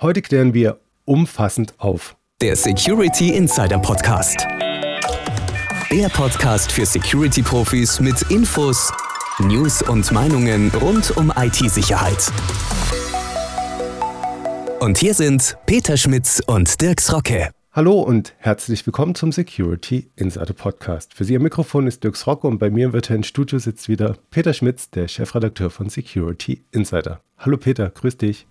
Heute klären wir umfassend auf. Der Security Insider Podcast. Der Podcast für Security-Profis mit Infos, News und Meinungen rund um IT-Sicherheit. Und hier sind Peter Schmitz und Dirks Rocke. Hallo und herzlich willkommen zum Security Insider Podcast. Für Sie am Mikrofon ist Dirks Rocke und bei mir im virtuellen Studio sitzt wieder Peter Schmitz, der Chefredakteur von Security Insider. Hallo Peter, grüß dich.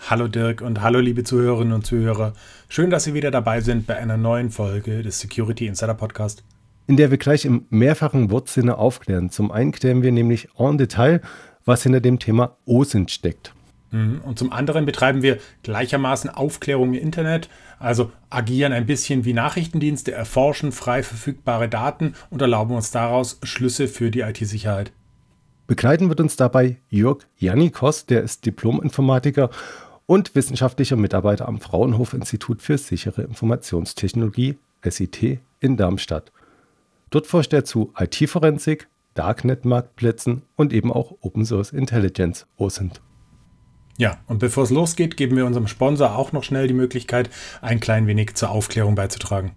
Hallo Dirk und hallo liebe Zuhörerinnen und Zuhörer. Schön, dass Sie wieder dabei sind bei einer neuen Folge des Security Insider Podcast. In der wir gleich im mehrfachen Wortsinne aufklären. Zum einen klären wir nämlich en Detail, was hinter dem Thema OSINT steckt. Mhm. Und zum anderen betreiben wir gleichermaßen Aufklärung im Internet, also agieren ein bisschen wie Nachrichtendienste, erforschen frei verfügbare Daten und erlauben uns daraus Schlüsse für die IT-Sicherheit. Begleiten wird uns dabei Jörg Jannikos, der ist Diplom-Informatiker und wissenschaftlicher Mitarbeiter am Fraunhofer-Institut für sichere Informationstechnologie, SIT, in Darmstadt. Dort forscht er zu IT-Forensik, Darknet-Marktplätzen und eben auch Open Source Intelligence, OSINT. Ja, und bevor es losgeht, geben wir unserem Sponsor auch noch schnell die Möglichkeit, ein klein wenig zur Aufklärung beizutragen.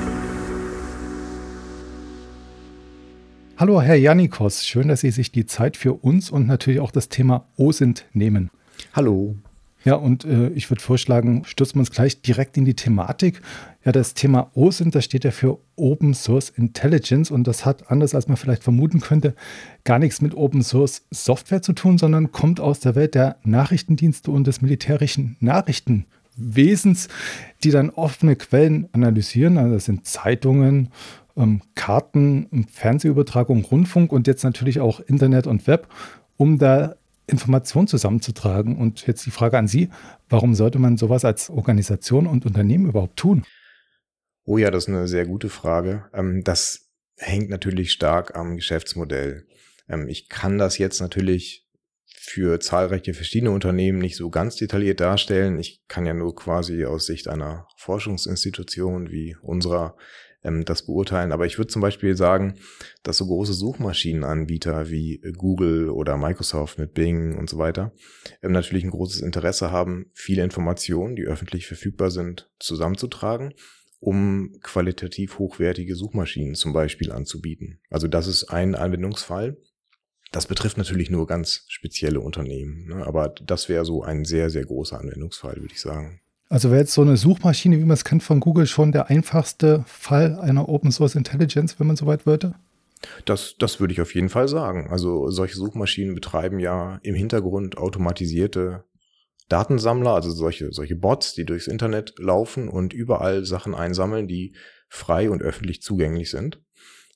Hallo, Herr Jannikos. Schön, dass Sie sich die Zeit für uns und natürlich auch das Thema OSINT nehmen. Hallo. Ja, und äh, ich würde vorschlagen, stürzen wir uns gleich direkt in die Thematik. Ja, das Thema OSINT, das steht ja für Open Source Intelligence und das hat, anders als man vielleicht vermuten könnte, gar nichts mit Open Source Software zu tun, sondern kommt aus der Welt der Nachrichtendienste und des militärischen Nachrichtenwesens, die dann offene Quellen analysieren. Also das sind Zeitungen, ähm, Karten, Fernsehübertragung, Rundfunk und jetzt natürlich auch Internet und Web, um da Informationen zusammenzutragen. Und jetzt die Frage an Sie, warum sollte man sowas als Organisation und Unternehmen überhaupt tun? Oh ja, das ist eine sehr gute Frage. Ähm, das hängt natürlich stark am Geschäftsmodell. Ähm, ich kann das jetzt natürlich für zahlreiche verschiedene Unternehmen nicht so ganz detailliert darstellen. Ich kann ja nur quasi aus Sicht einer Forschungsinstitution wie unserer ähm, das beurteilen. Aber ich würde zum Beispiel sagen, dass so große Suchmaschinenanbieter wie Google oder Microsoft mit Bing und so weiter ähm, natürlich ein großes Interesse haben, viele Informationen, die öffentlich verfügbar sind, zusammenzutragen um qualitativ hochwertige Suchmaschinen zum Beispiel anzubieten. Also das ist ein Anwendungsfall. Das betrifft natürlich nur ganz spezielle Unternehmen, ne? aber das wäre so ein sehr, sehr großer Anwendungsfall, würde ich sagen. Also wäre jetzt so eine Suchmaschine, wie man es kennt von Google, schon der einfachste Fall einer Open Source Intelligence, wenn man so weit würde? Das, das würde ich auf jeden Fall sagen. Also solche Suchmaschinen betreiben ja im Hintergrund automatisierte Datensammler, also solche, solche Bots, die durchs Internet laufen und überall Sachen einsammeln, die frei und öffentlich zugänglich sind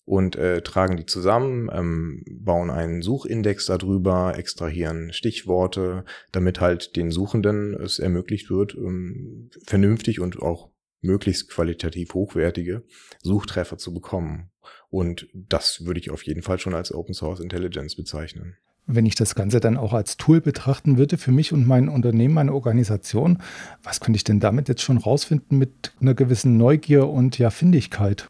und äh, tragen die zusammen, ähm, bauen einen Suchindex darüber, extrahieren Stichworte, damit halt den Suchenden es ermöglicht wird, ähm, vernünftig und auch möglichst qualitativ hochwertige Suchtreffer zu bekommen. Und das würde ich auf jeden Fall schon als Open Source Intelligence bezeichnen. Wenn ich das Ganze dann auch als Tool betrachten würde für mich und mein Unternehmen, meine Organisation, was könnte ich denn damit jetzt schon rausfinden mit einer gewissen Neugier und ja Findigkeit?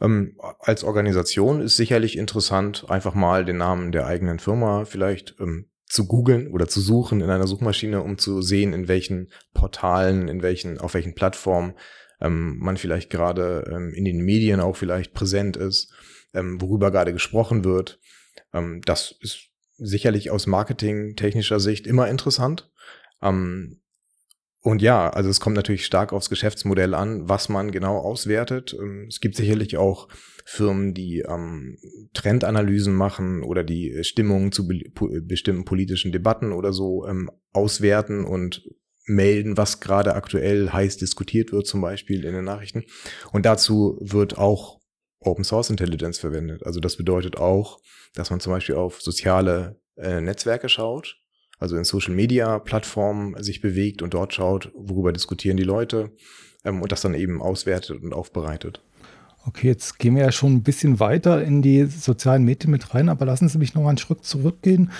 Ähm, als Organisation ist sicherlich interessant, einfach mal den Namen der eigenen Firma vielleicht ähm, zu googeln oder zu suchen in einer Suchmaschine, um zu sehen, in welchen Portalen, in welchen, auf welchen Plattformen ähm, man vielleicht gerade ähm, in den Medien auch vielleicht präsent ist, ähm, worüber gerade gesprochen wird. Ähm, das ist sicherlich aus marketingtechnischer Sicht immer interessant. Ähm, und ja, also es kommt natürlich stark aufs Geschäftsmodell an, was man genau auswertet. Ähm, es gibt sicherlich auch Firmen, die ähm, Trendanalysen machen oder die Stimmungen zu be bestimmten politischen Debatten oder so ähm, auswerten und melden, was gerade aktuell heiß diskutiert wird, zum Beispiel in den Nachrichten. Und dazu wird auch Open Source Intelligence verwendet. Also das bedeutet auch, dass man zum Beispiel auf soziale äh, Netzwerke schaut also in Social-Media-Plattformen sich bewegt und dort schaut, worüber diskutieren die Leute ähm, und das dann eben auswertet und aufbereitet. Okay, jetzt gehen wir ja schon ein bisschen weiter in die sozialen Medien mit rein, aber lassen Sie mich noch mal einen Schritt zurückgehen.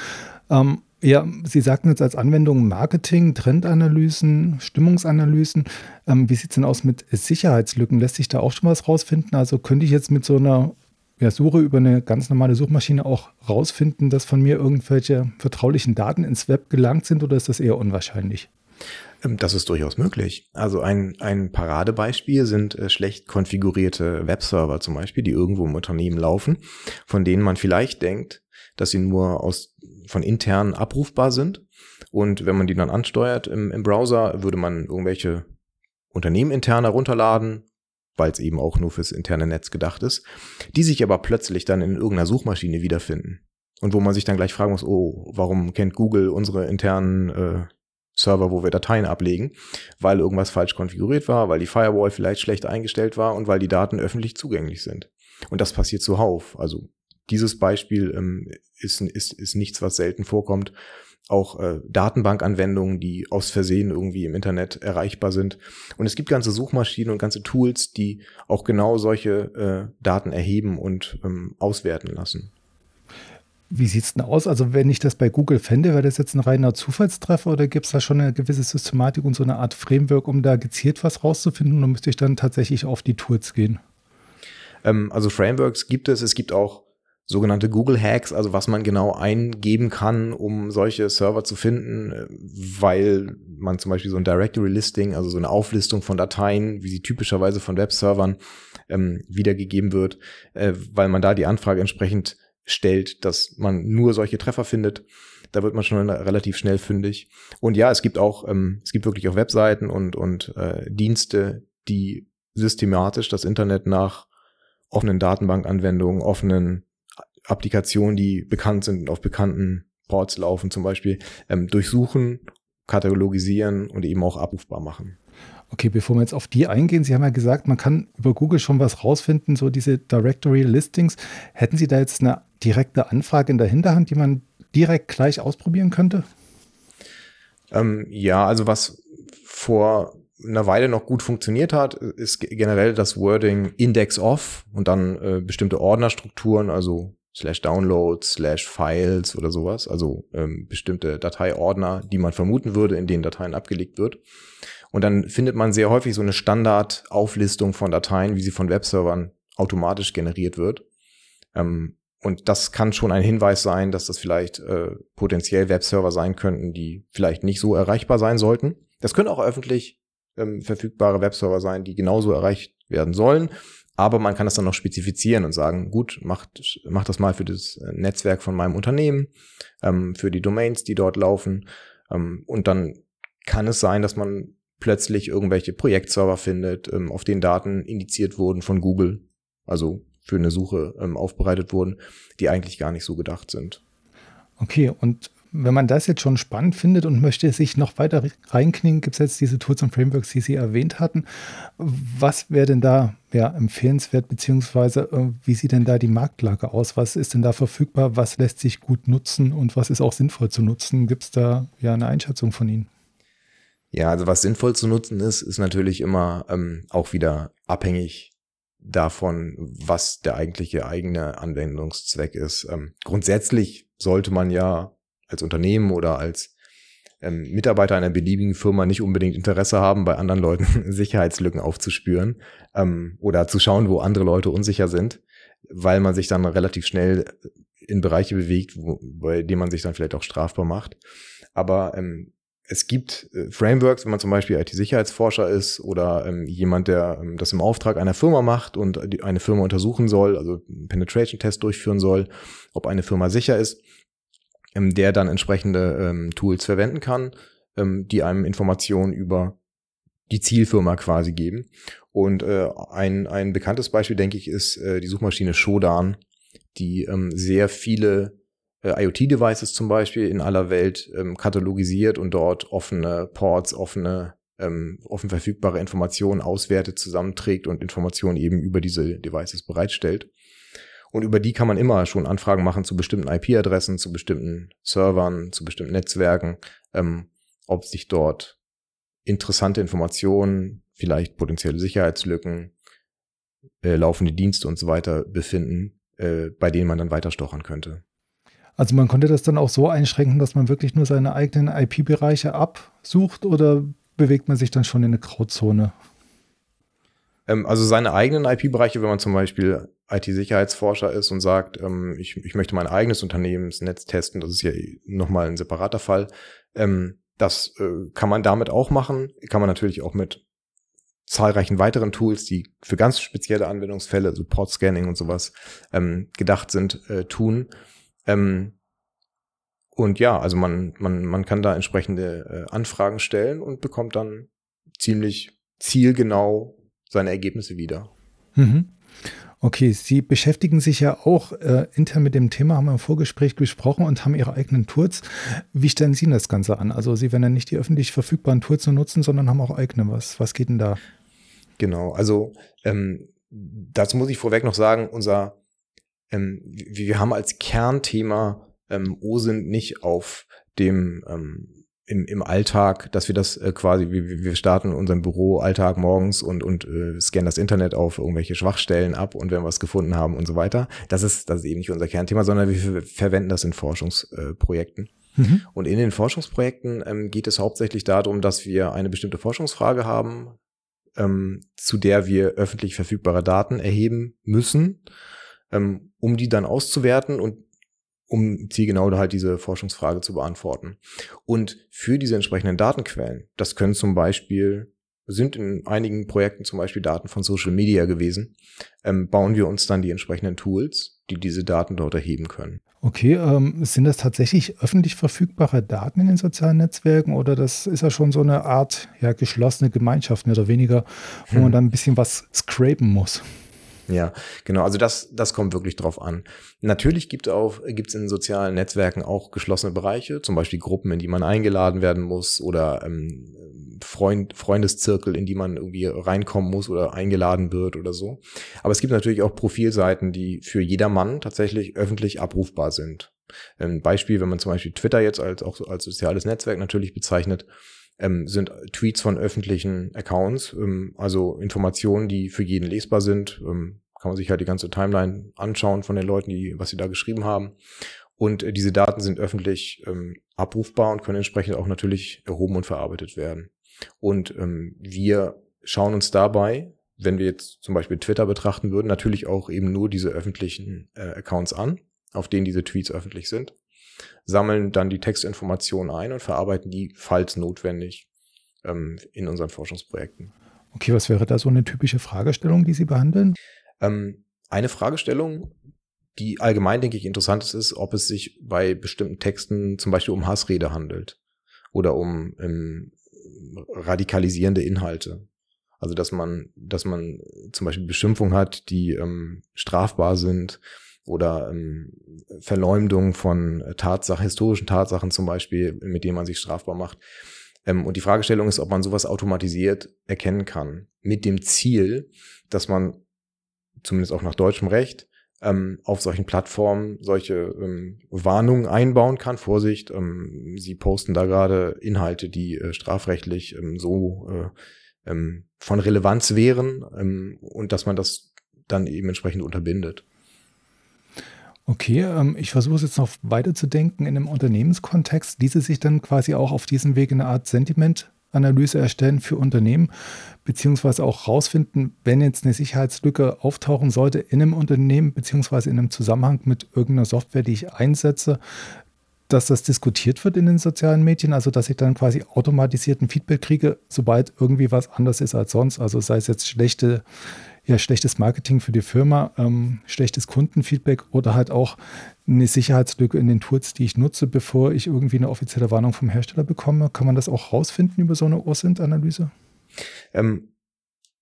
Ähm, ja, Sie sagten jetzt als Anwendung Marketing, Trendanalysen, Stimmungsanalysen. Ähm, wie sieht es denn aus mit Sicherheitslücken? Lässt sich da auch schon was rausfinden? Also könnte ich jetzt mit so einer ja, Suche über eine ganz normale Suchmaschine auch rausfinden, dass von mir irgendwelche vertraulichen Daten ins Web gelangt sind oder ist das eher unwahrscheinlich? Ähm, das ist durchaus möglich. Also ein, ein Paradebeispiel sind äh, schlecht konfigurierte Webserver zum Beispiel, die irgendwo im Unternehmen laufen, von denen man vielleicht denkt, dass sie nur aus, von intern abrufbar sind. Und wenn man die dann ansteuert im, im Browser, würde man irgendwelche Unternehmen intern herunterladen, weil es eben auch nur fürs interne Netz gedacht ist, die sich aber plötzlich dann in irgendeiner Suchmaschine wiederfinden. Und wo man sich dann gleich fragen muss, oh, warum kennt Google unsere internen äh, Server, wo wir Dateien ablegen, weil irgendwas falsch konfiguriert war, weil die Firewall vielleicht schlecht eingestellt war und weil die Daten öffentlich zugänglich sind. Und das passiert zuhauf. Also dieses Beispiel ähm, ist, ist, ist nichts, was selten vorkommt. Auch äh, Datenbankanwendungen, die aus Versehen irgendwie im Internet erreichbar sind. Und es gibt ganze Suchmaschinen und ganze Tools, die auch genau solche äh, Daten erheben und ähm, auswerten lassen. Wie sieht es denn aus? Also, wenn ich das bei Google fände, wäre das jetzt ein reiner Zufallstreffer oder gibt es da schon eine gewisse Systematik und so eine Art Framework, um da gezielt was rauszufinden? Oder müsste ich dann tatsächlich auf die Tools gehen? Ähm, also, Frameworks gibt es. Es gibt auch sogenannte Google Hacks, also was man genau eingeben kann, um solche Server zu finden, weil man zum Beispiel so ein Directory Listing, also so eine Auflistung von Dateien, wie sie typischerweise von Webservern ähm, wiedergegeben wird, äh, weil man da die Anfrage entsprechend stellt, dass man nur solche Treffer findet. Da wird man schon relativ schnell fündig. Und ja, es gibt auch, ähm, es gibt wirklich auch Webseiten und, und äh, Dienste, die systematisch das Internet nach offenen Datenbankanwendungen, offenen Applikationen, die bekannt sind und auf bekannten Ports laufen zum Beispiel, ähm, durchsuchen, katalogisieren und eben auch abrufbar machen. Okay, bevor wir jetzt auf die eingehen, Sie haben ja gesagt, man kann über Google schon was rausfinden, so diese Directory Listings. Hätten Sie da jetzt eine direkte Anfrage in der Hinterhand, die man direkt gleich ausprobieren könnte? Ähm, ja, also was vor einer Weile noch gut funktioniert hat, ist generell das Wording Index Off und dann äh, bestimmte Ordnerstrukturen, also slash Downloads, slash Files oder sowas, also ähm, bestimmte Dateiordner, die man vermuten würde, in denen Dateien abgelegt wird. Und dann findet man sehr häufig so eine Standardauflistung von Dateien, wie sie von Webservern automatisch generiert wird. Ähm, und das kann schon ein Hinweis sein, dass das vielleicht äh, potenziell Webserver sein könnten, die vielleicht nicht so erreichbar sein sollten. Das können auch öffentlich ähm, verfügbare Webserver sein, die genauso erreicht werden sollen. Aber man kann das dann noch spezifizieren und sagen, gut, macht, macht das mal für das äh, Netzwerk von meinem Unternehmen, ähm, für die Domains, die dort laufen. Ähm, und dann kann es sein, dass man plötzlich irgendwelche Projektserver findet, ähm, auf denen Daten indiziert wurden von Google. Also für eine Suche ähm, aufbereitet wurden, die eigentlich gar nicht so gedacht sind. Okay, und wenn man das jetzt schon spannend findet und möchte sich noch weiter reinknien, gibt es jetzt diese Tools und Frameworks, die Sie erwähnt hatten. Was wäre denn da ja, empfehlenswert, beziehungsweise äh, wie sieht denn da die Marktlage aus? Was ist denn da verfügbar? Was lässt sich gut nutzen und was ist auch sinnvoll zu nutzen? Gibt es da ja eine Einschätzung von Ihnen? Ja, also was sinnvoll zu nutzen ist, ist natürlich immer ähm, auch wieder abhängig davon, was der eigentliche eigene Anwendungszweck ist. Ähm, grundsätzlich sollte man ja als Unternehmen oder als ähm, Mitarbeiter einer beliebigen Firma nicht unbedingt Interesse haben, bei anderen Leuten Sicherheitslücken aufzuspüren ähm, oder zu schauen, wo andere Leute unsicher sind, weil man sich dann relativ schnell in Bereiche bewegt, wo, bei denen man sich dann vielleicht auch strafbar macht. Aber ähm, es gibt äh, Frameworks, wenn man zum Beispiel IT-Sicherheitsforscher ist oder ähm, jemand, der ähm, das im Auftrag einer Firma macht und die, eine Firma untersuchen soll, also Penetration-Test durchführen soll, ob eine Firma sicher ist, der dann entsprechende ähm, Tools verwenden kann, ähm, die einem Informationen über die Zielfirma quasi geben. Und äh, ein, ein bekanntes Beispiel, denke ich, ist äh, die Suchmaschine Shodan, die ähm, sehr viele äh, IoT-Devices zum Beispiel in aller Welt ähm, katalogisiert und dort offene Ports, offene, ähm, offen verfügbare Informationen auswertet, zusammenträgt und Informationen eben über diese Devices bereitstellt. Und über die kann man immer schon Anfragen machen zu bestimmten IP-Adressen, zu bestimmten Servern, zu bestimmten Netzwerken, ähm, ob sich dort interessante Informationen, vielleicht potenzielle Sicherheitslücken, äh, laufende Dienste und so weiter befinden, äh, bei denen man dann weiter stochern könnte. Also man konnte das dann auch so einschränken, dass man wirklich nur seine eigenen IP-Bereiche absucht oder bewegt man sich dann schon in eine Grauzone? Ähm, also seine eigenen IP-Bereiche, wenn man zum Beispiel IT-Sicherheitsforscher ist und sagt, ähm, ich, ich möchte mein eigenes Unternehmensnetz testen, das ist ja nochmal ein separater Fall. Ähm, das äh, kann man damit auch machen, kann man natürlich auch mit zahlreichen weiteren Tools, die für ganz spezielle Anwendungsfälle, so Port-Scanning und sowas, ähm, gedacht sind, äh, tun. Ähm, und ja, also man, man, man kann da entsprechende äh, Anfragen stellen und bekommt dann ziemlich zielgenau seine Ergebnisse wieder. Mhm. Okay, Sie beschäftigen sich ja auch äh, intern mit dem Thema, haben wir im Vorgespräch gesprochen und haben Ihre eigenen Tools. Wie stellen Sie das Ganze an? Also Sie werden ja nicht die öffentlich verfügbaren Tools nur nutzen, sondern haben auch eigene. Was, was geht denn da? Genau, also ähm, dazu muss ich vorweg noch sagen, unser, ähm, wir haben als Kernthema ähm, OSINT nicht auf dem ähm, im, im Alltag, dass wir das äh, quasi, wir, wir starten unseren Büro Alltag morgens und, und äh, scannen das Internet auf irgendwelche Schwachstellen ab und wenn wir was gefunden haben und so weiter. Das ist, das ist eben nicht unser Kernthema, sondern wir verwenden das in Forschungsprojekten. Äh, mhm. Und in den Forschungsprojekten ähm, geht es hauptsächlich darum, dass wir eine bestimmte Forschungsfrage haben, ähm, zu der wir öffentlich verfügbare Daten erheben müssen, ähm, um die dann auszuwerten und um zielgenau halt diese Forschungsfrage zu beantworten. Und für diese entsprechenden Datenquellen, das können zum Beispiel, sind in einigen Projekten zum Beispiel Daten von Social Media gewesen, ähm, bauen wir uns dann die entsprechenden Tools, die diese Daten dort erheben können. Okay, ähm, sind das tatsächlich öffentlich verfügbare Daten in den sozialen Netzwerken oder das ist ja schon so eine Art ja, geschlossene Gemeinschaft mehr oder weniger, wo hm. man dann ein bisschen was scrapen muss? Ja, genau. Also das, das kommt wirklich drauf an. Natürlich gibt gibt's in sozialen Netzwerken auch geschlossene Bereiche, zum Beispiel Gruppen, in die man eingeladen werden muss oder ähm, Freund, Freundeszirkel, in die man irgendwie reinkommen muss oder eingeladen wird oder so. Aber es gibt natürlich auch Profilseiten, die für jedermann tatsächlich öffentlich abrufbar sind. Ein Beispiel, wenn man zum Beispiel Twitter jetzt als auch als soziales Netzwerk natürlich bezeichnet, ähm, sind Tweets von öffentlichen Accounts, ähm, also Informationen, die für jeden lesbar sind. Ähm, kann man sich halt die ganze Timeline anschauen von den Leuten, die, was sie da geschrieben haben. Und äh, diese Daten sind öffentlich ähm, abrufbar und können entsprechend auch natürlich erhoben und verarbeitet werden. Und ähm, wir schauen uns dabei, wenn wir jetzt zum Beispiel Twitter betrachten würden, natürlich auch eben nur diese öffentlichen äh, Accounts an, auf denen diese Tweets öffentlich sind sammeln dann die Textinformationen ein und verarbeiten die, falls notwendig, ähm, in unseren Forschungsprojekten. Okay, was wäre da so eine typische Fragestellung, die Sie behandeln? Ähm, eine Fragestellung, die allgemein, denke ich, interessant ist, ist, ob es sich bei bestimmten Texten zum Beispiel um Hassrede handelt oder um ähm, radikalisierende Inhalte. Also dass man, dass man zum Beispiel Beschimpfungen hat, die ähm, strafbar sind oder ähm, Verleumdung von Tatsachen, historischen Tatsachen zum Beispiel, mit denen man sich strafbar macht. Ähm, und die Fragestellung ist, ob man sowas automatisiert erkennen kann. Mit dem Ziel, dass man zumindest auch nach deutschem Recht ähm, auf solchen Plattformen solche ähm, Warnungen einbauen kann. Vorsicht, ähm, Sie posten da gerade Inhalte, die äh, strafrechtlich ähm, so äh, ähm, von Relevanz wären ähm, und dass man das dann eben entsprechend unterbindet. Okay, ähm, ich versuche es jetzt noch weiterzudenken in einem Unternehmenskontext. Diese sich dann quasi auch auf diesem Weg eine Art Sentimentanalyse erstellen für Unternehmen, beziehungsweise auch rausfinden, wenn jetzt eine Sicherheitslücke auftauchen sollte in einem Unternehmen, beziehungsweise in einem Zusammenhang mit irgendeiner Software, die ich einsetze, dass das diskutiert wird in den sozialen Medien, also dass ich dann quasi automatisierten Feedback kriege, sobald irgendwie was anders ist als sonst. Also sei es jetzt schlechte ja, schlechtes Marketing für die Firma, ähm, schlechtes Kundenfeedback oder halt auch eine Sicherheitslücke in den Tools, die ich nutze, bevor ich irgendwie eine offizielle Warnung vom Hersteller bekomme. Kann man das auch rausfinden über so eine OSINT-Analyse? Ähm,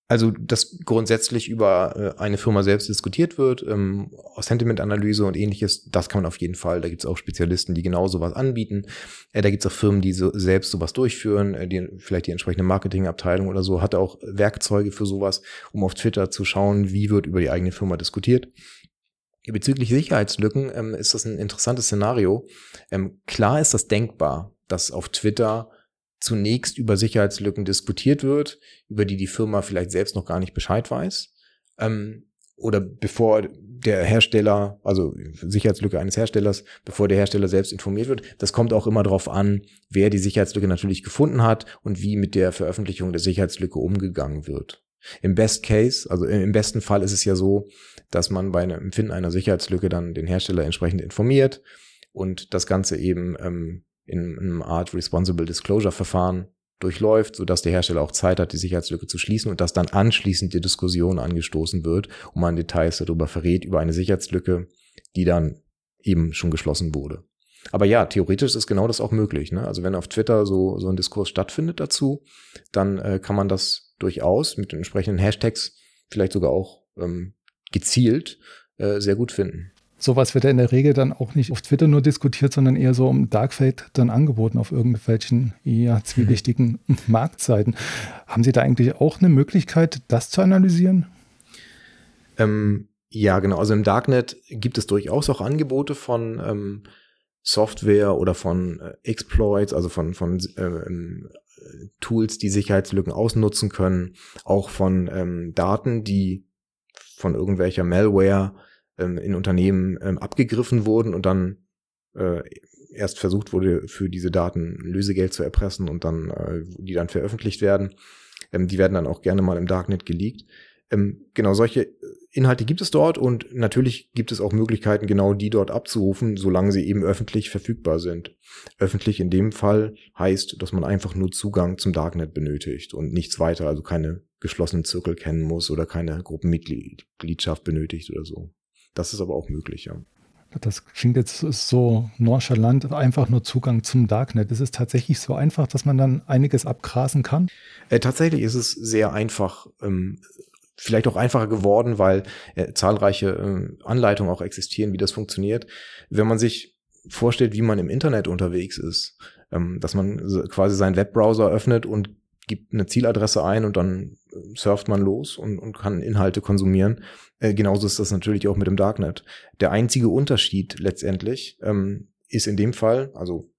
also, dass grundsätzlich über äh, eine Firma selbst diskutiert wird, ähm, Sentiment-Analyse und ähnliches, das kann man auf jeden Fall. Da gibt es auch Spezialisten, die genau sowas anbieten. Äh, da gibt es auch Firmen, die so, selbst sowas durchführen, äh, die, vielleicht die entsprechende Marketingabteilung oder so, hat auch Werkzeuge für sowas, um auf Twitter zu schauen, wie wird über die eigene Firma diskutiert. Bezüglich Sicherheitslücken ähm, ist das ein interessantes Szenario. Ähm, klar ist das denkbar, dass auf Twitter zunächst über Sicherheitslücken diskutiert wird, über die die Firma vielleicht selbst noch gar nicht Bescheid weiß. Ähm, oder bevor der Hersteller, also Sicherheitslücke eines Herstellers, bevor der Hersteller selbst informiert wird. Das kommt auch immer darauf an, wer die Sicherheitslücke natürlich gefunden hat und wie mit der Veröffentlichung der Sicherheitslücke umgegangen wird. Im Best Case, also im besten Fall ist es ja so, dass man bei einem Empfinden einer Sicherheitslücke dann den Hersteller entsprechend informiert und das Ganze eben ähm, in einem Art Responsible Disclosure Verfahren durchläuft, sodass der Hersteller auch Zeit hat, die Sicherheitslücke zu schließen und dass dann anschließend die Diskussion angestoßen wird und man Details darüber verrät, über eine Sicherheitslücke, die dann eben schon geschlossen wurde. Aber ja, theoretisch ist genau das auch möglich. Ne? Also wenn auf Twitter so, so ein Diskurs stattfindet dazu, dann äh, kann man das durchaus mit den entsprechenden Hashtags vielleicht sogar auch ähm, gezielt äh, sehr gut finden. Sowas wird ja in der Regel dann auch nicht auf Twitter nur diskutiert, sondern eher so im Darkfade dann angeboten auf irgendwelchen eher zwielichtigen mhm. Marktseiten. Haben Sie da eigentlich auch eine Möglichkeit, das zu analysieren? Ähm, ja, genau. Also im Darknet gibt es durchaus auch Angebote von ähm, Software oder von äh, Exploits, also von, von äh, ähm, Tools, die Sicherheitslücken ausnutzen können, auch von ähm, Daten, die von irgendwelcher Malware ähm, in Unternehmen ähm, abgegriffen wurden und dann äh, erst versucht wurde, für diese Daten Lösegeld zu erpressen und dann, äh, die dann veröffentlicht werden. Ähm, die werden dann auch gerne mal im Darknet geleakt. Ähm, genau, solche Inhalte gibt es dort und natürlich gibt es auch Möglichkeiten, genau die dort abzurufen, solange sie eben öffentlich verfügbar sind. Öffentlich in dem Fall heißt, dass man einfach nur Zugang zum Darknet benötigt und nichts weiter, also keine geschlossenen Zirkel kennen muss oder keine Gruppenmitgliedschaft benötigt oder so. Das ist aber auch möglich, ja. Das klingt jetzt so nonchalant, einfach nur Zugang zum Darknet. Ist es tatsächlich so einfach, dass man dann einiges abgrasen kann? Äh, tatsächlich ist es sehr einfach, ähm, vielleicht auch einfacher geworden, weil äh, zahlreiche äh, Anleitungen auch existieren, wie das funktioniert. Wenn man sich vorstellt, wie man im Internet unterwegs ist, ähm, dass man quasi seinen Webbrowser öffnet und gibt eine Zieladresse ein und dann äh, surft man los und, und kann Inhalte konsumieren. Äh, genauso ist das natürlich auch mit dem Darknet. Der einzige Unterschied letztendlich ähm, ist in dem Fall, also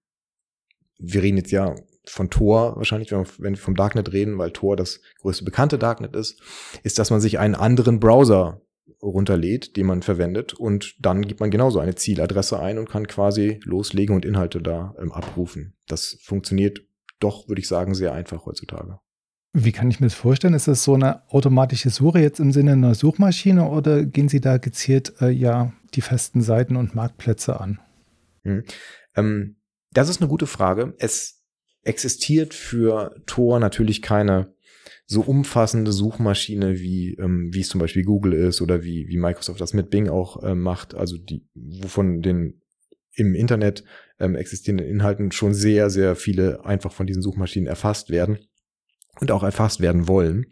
wir reden jetzt ja von Tor wahrscheinlich, wenn wir, wenn wir vom Darknet reden, weil Tor das größte bekannte Darknet ist, ist, dass man sich einen anderen Browser runterlädt, den man verwendet und dann gibt man genauso eine Zieladresse ein und kann quasi loslegen und Inhalte da ähm, abrufen. Das funktioniert doch, würde ich sagen, sehr einfach heutzutage. Wie kann ich mir das vorstellen? Ist das so eine automatische Suche jetzt im Sinne einer Suchmaschine oder gehen Sie da gezielt äh, ja die festen Seiten und Marktplätze an? Hm. Ähm, das ist eine gute Frage. Es existiert für Tor natürlich keine so umfassende Suchmaschine wie ähm, wie es zum Beispiel Google ist oder wie wie Microsoft das mit Bing auch äh, macht. Also die wovon den im Internet ähm, existierenden Inhalten schon sehr, sehr viele einfach von diesen Suchmaschinen erfasst werden und auch erfasst werden wollen.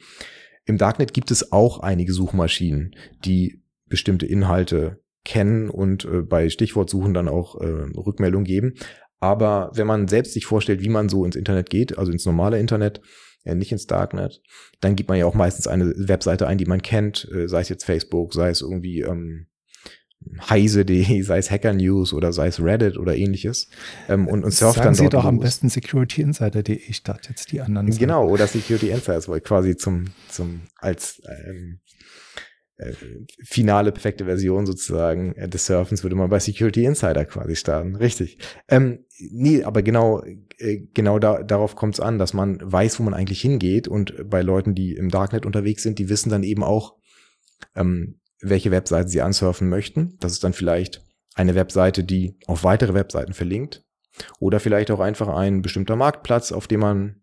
Im Darknet gibt es auch einige Suchmaschinen, die bestimmte Inhalte kennen und äh, bei Stichwortsuchen dann auch äh, Rückmeldung geben. Aber wenn man selbst sich vorstellt, wie man so ins Internet geht, also ins normale Internet, ja, nicht ins Darknet, dann gibt man ja auch meistens eine Webseite ein, die man kennt, äh, sei es jetzt Facebook, sei es irgendwie ähm, heise.de, sei es Hacker News oder sei es Reddit oder ähnliches. Ähm, und, und surft Sagen dann Sie dort doch los. am besten securityinsider.de statt jetzt die anderen. Genau, oder Security Insiders, weil quasi zum, zum, als, ähm, äh, finale perfekte Version sozusagen äh, des Surfens würde man bei Security Insider quasi starten. Richtig. Ähm, nee, aber genau, äh, genau da, darauf kommt es an, dass man weiß, wo man eigentlich hingeht und bei Leuten, die im Darknet unterwegs sind, die wissen dann eben auch, ähm, welche Webseite sie ansurfen möchten. Das ist dann vielleicht eine Webseite, die auf weitere Webseiten verlinkt. Oder vielleicht auch einfach ein bestimmter Marktplatz, auf dem man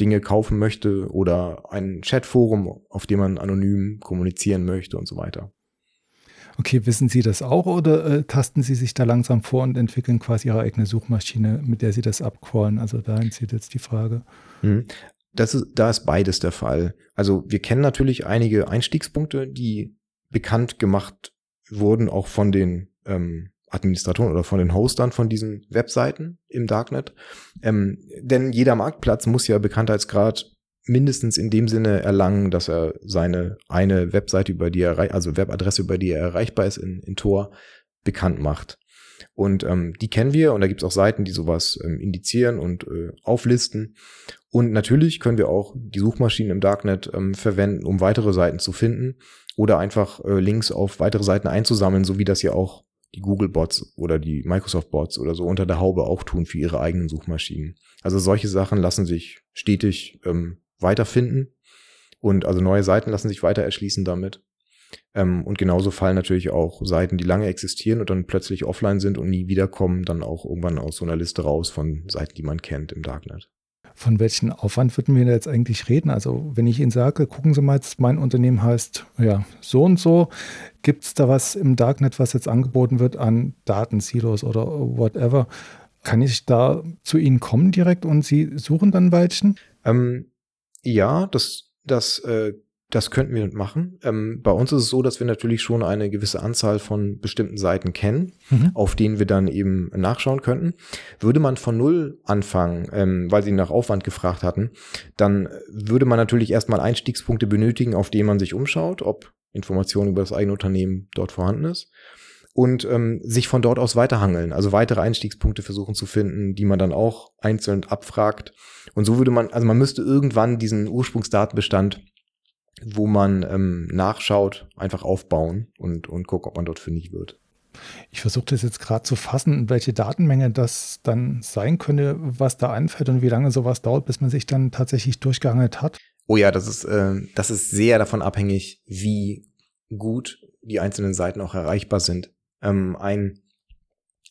Dinge kaufen möchte oder ein Chatforum, auf dem man anonym kommunizieren möchte und so weiter. Okay, wissen Sie das auch oder äh, tasten Sie sich da langsam vor und entwickeln quasi Ihre eigene Suchmaschine, mit der Sie das abcallen? Also dahin zieht jetzt die Frage. Mhm. Das ist, da ist beides der Fall. Also wir kennen natürlich einige Einstiegspunkte, die bekannt gemacht wurden, auch von den ähm, Administratoren oder von den Hostern von diesen Webseiten im Darknet. Ähm, denn jeder Marktplatz muss ja Bekanntheitsgrad mindestens in dem Sinne erlangen, dass er seine eine Webseite, über die er, also Webadresse, über die er erreichbar ist in, in Tor, bekannt macht. Und ähm, die kennen wir und da gibt es auch Seiten, die sowas ähm, indizieren und äh, auflisten. Und natürlich können wir auch die Suchmaschinen im Darknet ähm, verwenden, um weitere Seiten zu finden oder einfach äh, Links auf weitere Seiten einzusammeln, so wie das ja auch die Google-Bots oder die Microsoft-Bots oder so unter der Haube auch tun für ihre eigenen Suchmaschinen. Also solche Sachen lassen sich stetig ähm, weiterfinden und also neue Seiten lassen sich weiter erschließen damit. Ähm, und genauso fallen natürlich auch Seiten, die lange existieren und dann plötzlich offline sind und nie wiederkommen, dann auch irgendwann aus so einer Liste raus von Seiten, die man kennt im Darknet. Von welchem Aufwand würden wir jetzt eigentlich reden? Also wenn ich Ihnen sage, gucken Sie mal, mein Unternehmen heißt ja so und so, gibt es da was im Darknet, was jetzt angeboten wird an Datensilos oder whatever? Kann ich da zu Ihnen kommen direkt und Sie suchen dann welchen? Ähm, ja, das, das äh, das könnten wir machen. Ähm, bei uns ist es so, dass wir natürlich schon eine gewisse Anzahl von bestimmten Seiten kennen, mhm. auf denen wir dann eben nachschauen könnten. Würde man von Null anfangen, ähm, weil Sie nach Aufwand gefragt hatten, dann würde man natürlich erstmal Einstiegspunkte benötigen, auf denen man sich umschaut, ob Informationen über das eigene Unternehmen dort vorhanden ist und ähm, sich von dort aus weiterhangeln, also weitere Einstiegspunkte versuchen zu finden, die man dann auch einzeln abfragt. Und so würde man, also man müsste irgendwann diesen Ursprungsdatenbestand wo man ähm, nachschaut, einfach aufbauen und, und gucken, ob man dort fündig wird. Ich versuche das jetzt gerade zu fassen, welche Datenmenge das dann sein könnte, was da einfällt und wie lange sowas dauert, bis man sich dann tatsächlich durchgehangelt hat. Oh ja, das ist, äh, das ist sehr davon abhängig, wie gut die einzelnen Seiten auch erreichbar sind. Ähm, ein,